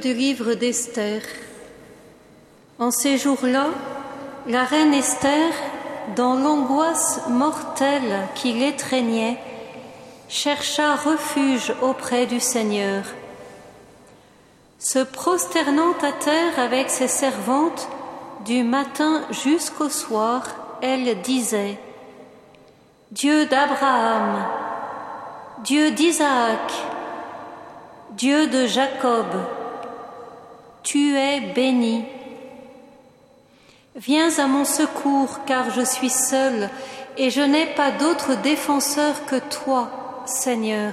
Du livre d'Esther. En ces jours-là, la reine Esther, dans l'angoisse mortelle qui l'étreignait, chercha refuge auprès du Seigneur. Se prosternant à terre avec ses servantes, du matin jusqu'au soir, elle disait Dieu d'Abraham, Dieu d'Isaac, Dieu de Jacob, tu es béni. Viens à mon secours car je suis seul et je n'ai pas d'autre défenseur que toi, Seigneur,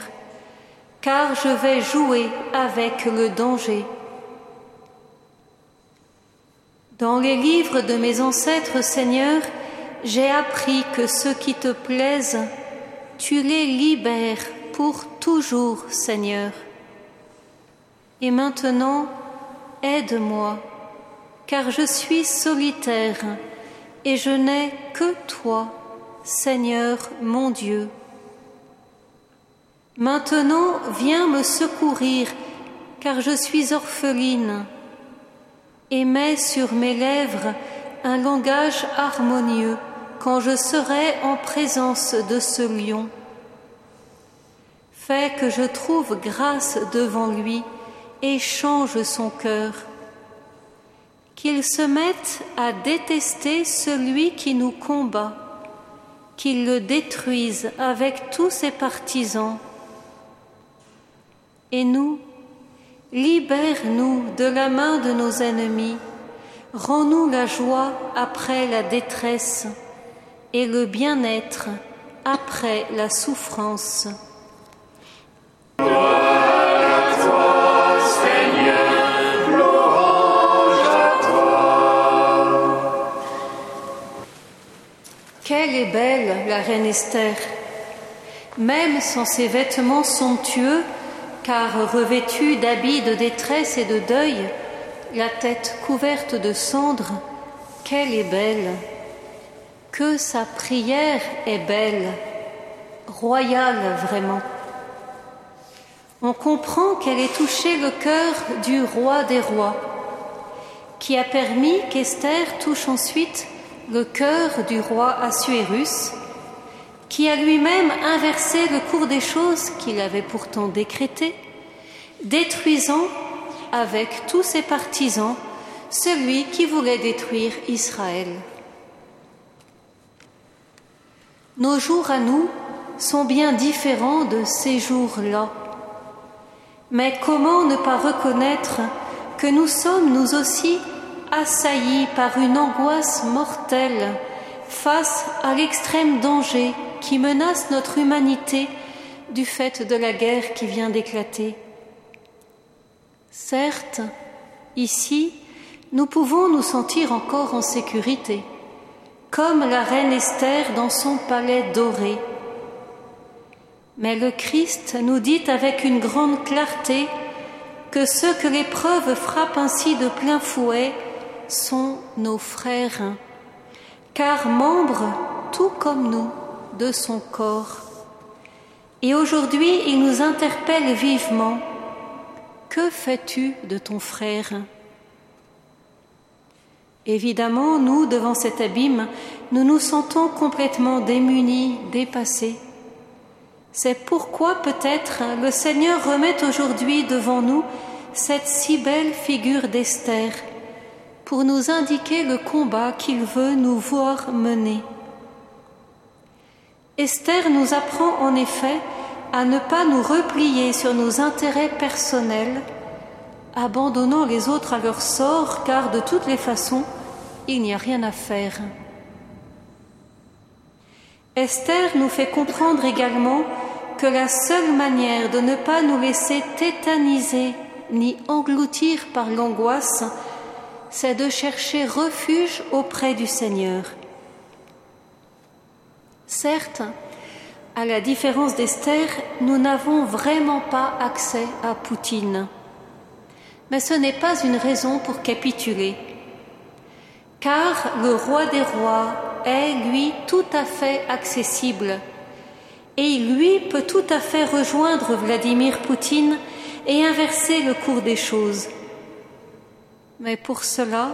car je vais jouer avec le danger. Dans les livres de mes ancêtres, Seigneur, j'ai appris que ceux qui te plaisent, tu les libères pour toujours, Seigneur. Et maintenant, aide-moi, car je suis solitaire et je n'ai que toi, Seigneur mon Dieu. Maintenant, viens me secourir, car je suis orpheline, et mets sur mes lèvres un langage harmonieux quand je serai en présence de ce lion. Fais que je trouve grâce devant lui et change son cœur. Qu'il se mette à détester celui qui nous combat, qu'il le détruise avec tous ses partisans. Et nous, libère-nous de la main de nos ennemis, rends-nous la joie après la détresse et le bien-être après la souffrance. Est belle la reine Esther, même sans ses vêtements somptueux, car revêtue d'habits de détresse et de deuil, la tête couverte de cendres, qu'elle est belle que sa prière est belle, royale vraiment. On comprend qu'elle ait touché le cœur du roi des rois, qui a permis qu'Esther touche ensuite le cœur du roi Assuérus, qui a lui-même inversé le cours des choses qu'il avait pourtant décrété, détruisant avec tous ses partisans celui qui voulait détruire Israël. Nos jours à nous sont bien différents de ces jours-là. Mais comment ne pas reconnaître que nous sommes nous aussi assaillis par une angoisse mortelle face à l'extrême danger qui menace notre humanité du fait de la guerre qui vient d'éclater. Certes, ici, nous pouvons nous sentir encore en sécurité comme la reine Esther dans son palais doré. Mais le Christ nous dit avec une grande clarté que ceux que l'épreuve frappe ainsi de plein fouet sont nos frères, car membres, tout comme nous, de son corps. Et aujourd'hui, il nous interpelle vivement. Que fais-tu de ton frère? Évidemment, nous, devant cet abîme, nous nous sentons complètement démunis, dépassés. C'est pourquoi peut-être le Seigneur remet aujourd'hui devant nous cette si belle figure d'Esther pour nous indiquer le combat qu'il veut nous voir mener. Esther nous apprend en effet à ne pas nous replier sur nos intérêts personnels, abandonnant les autres à leur sort, car de toutes les façons, il n'y a rien à faire. Esther nous fait comprendre également que la seule manière de ne pas nous laisser tétaniser ni engloutir par l'angoisse, c'est de chercher refuge auprès du Seigneur. Certes, à la différence d'Esther, nous n'avons vraiment pas accès à Poutine. Mais ce n'est pas une raison pour capituler, car le roi des rois est, lui, tout à fait accessible, et lui peut tout à fait rejoindre Vladimir Poutine et inverser le cours des choses. Mais pour cela,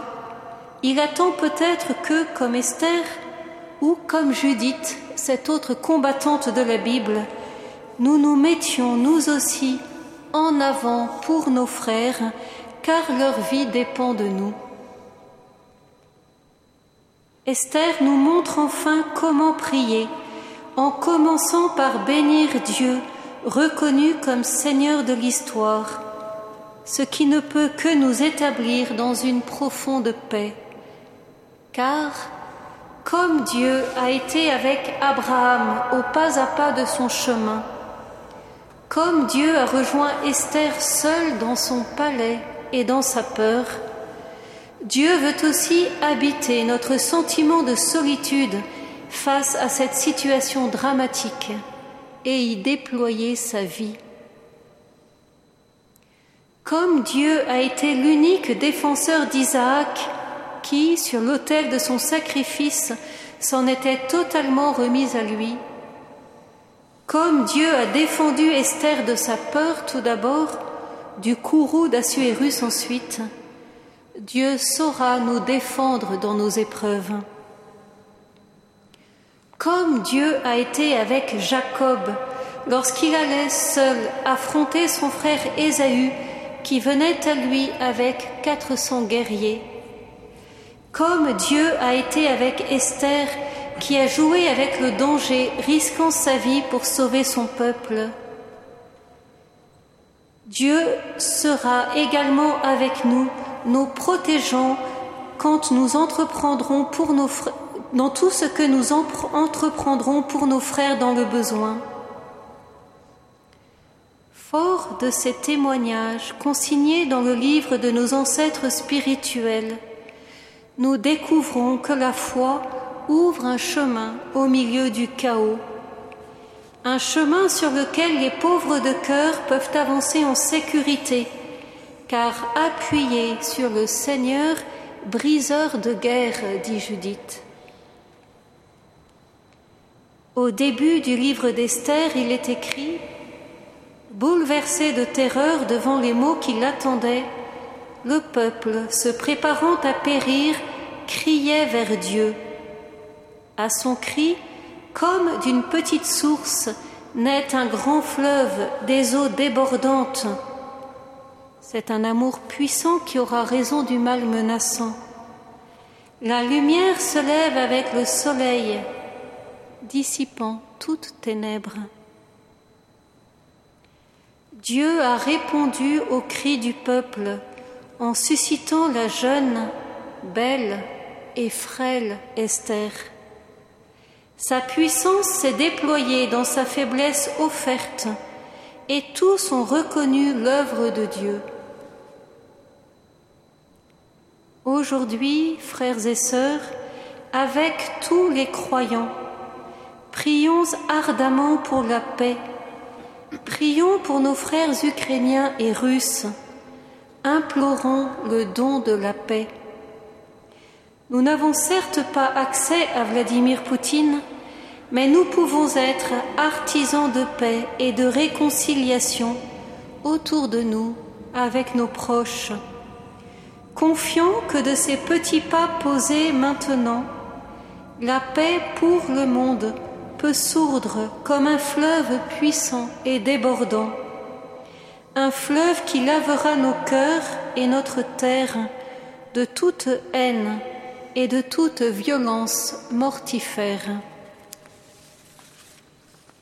il attend peut-être que, comme Esther ou comme Judith, cette autre combattante de la Bible, nous nous mettions nous aussi en avant pour nos frères, car leur vie dépend de nous. Esther nous montre enfin comment prier, en commençant par bénir Dieu, reconnu comme Seigneur de l'histoire, ce qui ne peut que nous établir dans une profonde paix. Car, comme Dieu a été avec Abraham au pas à pas de son chemin, comme Dieu a rejoint Esther seule dans son palais et dans sa peur, Dieu veut aussi habiter notre sentiment de solitude face à cette situation dramatique et y déployer sa vie. Comme Dieu a été l'unique défenseur d'Isaac qui, sur l'autel de son sacrifice, s'en était totalement remis à lui, comme Dieu a défendu Esther de sa peur tout d'abord, du courroux d'Assuérus ensuite, Dieu saura nous défendre dans nos épreuves. Comme Dieu a été avec Jacob lorsqu'il allait seul affronter son frère Ésaü qui venait à lui avec quatre cents guerriers. Comme Dieu a été avec Esther qui a joué avec le danger, risquant sa vie pour sauver son peuple. Dieu sera également avec nous, nous protégeant quand nous entreprendrons pour nos dans tout ce que nous entreprendrons pour nos frères dans le besoin. Fort de ces témoignages consignés dans le livre de nos ancêtres spirituels, nous découvrons que la foi ouvre un chemin au milieu du chaos, un chemin sur lequel les pauvres de cœur peuvent avancer en sécurité, car appuyés sur le Seigneur, briseur de guerre, dit Judith. Au début du livre d'Esther, il est écrit Bouleversé de terreur devant les maux qui l'attendaient, le peuple, se préparant à périr, criait vers Dieu. À son cri, comme d'une petite source, naît un grand fleuve des eaux débordantes. C'est un amour puissant qui aura raison du mal menaçant. La lumière se lève avec le soleil, dissipant toutes ténèbres. Dieu a répondu au cri du peuple en suscitant la jeune, belle et frêle Esther. Sa puissance s'est déployée dans sa faiblesse offerte, et tous ont reconnu l'œuvre de Dieu. Aujourd'hui, frères et sœurs, avec tous les croyants, prions ardemment pour la paix, prions pour nos frères ukrainiens et russes, implorons le don de la paix. Nous n'avons certes pas accès à Vladimir Poutine, mais nous pouvons être artisans de paix et de réconciliation autour de nous, avec nos proches, confiants que de ces petits pas posés maintenant, la paix pour le monde peut sourdre comme un fleuve puissant et débordant, un fleuve qui lavera nos cœurs et notre terre de toute haine et de toute violence mortifère.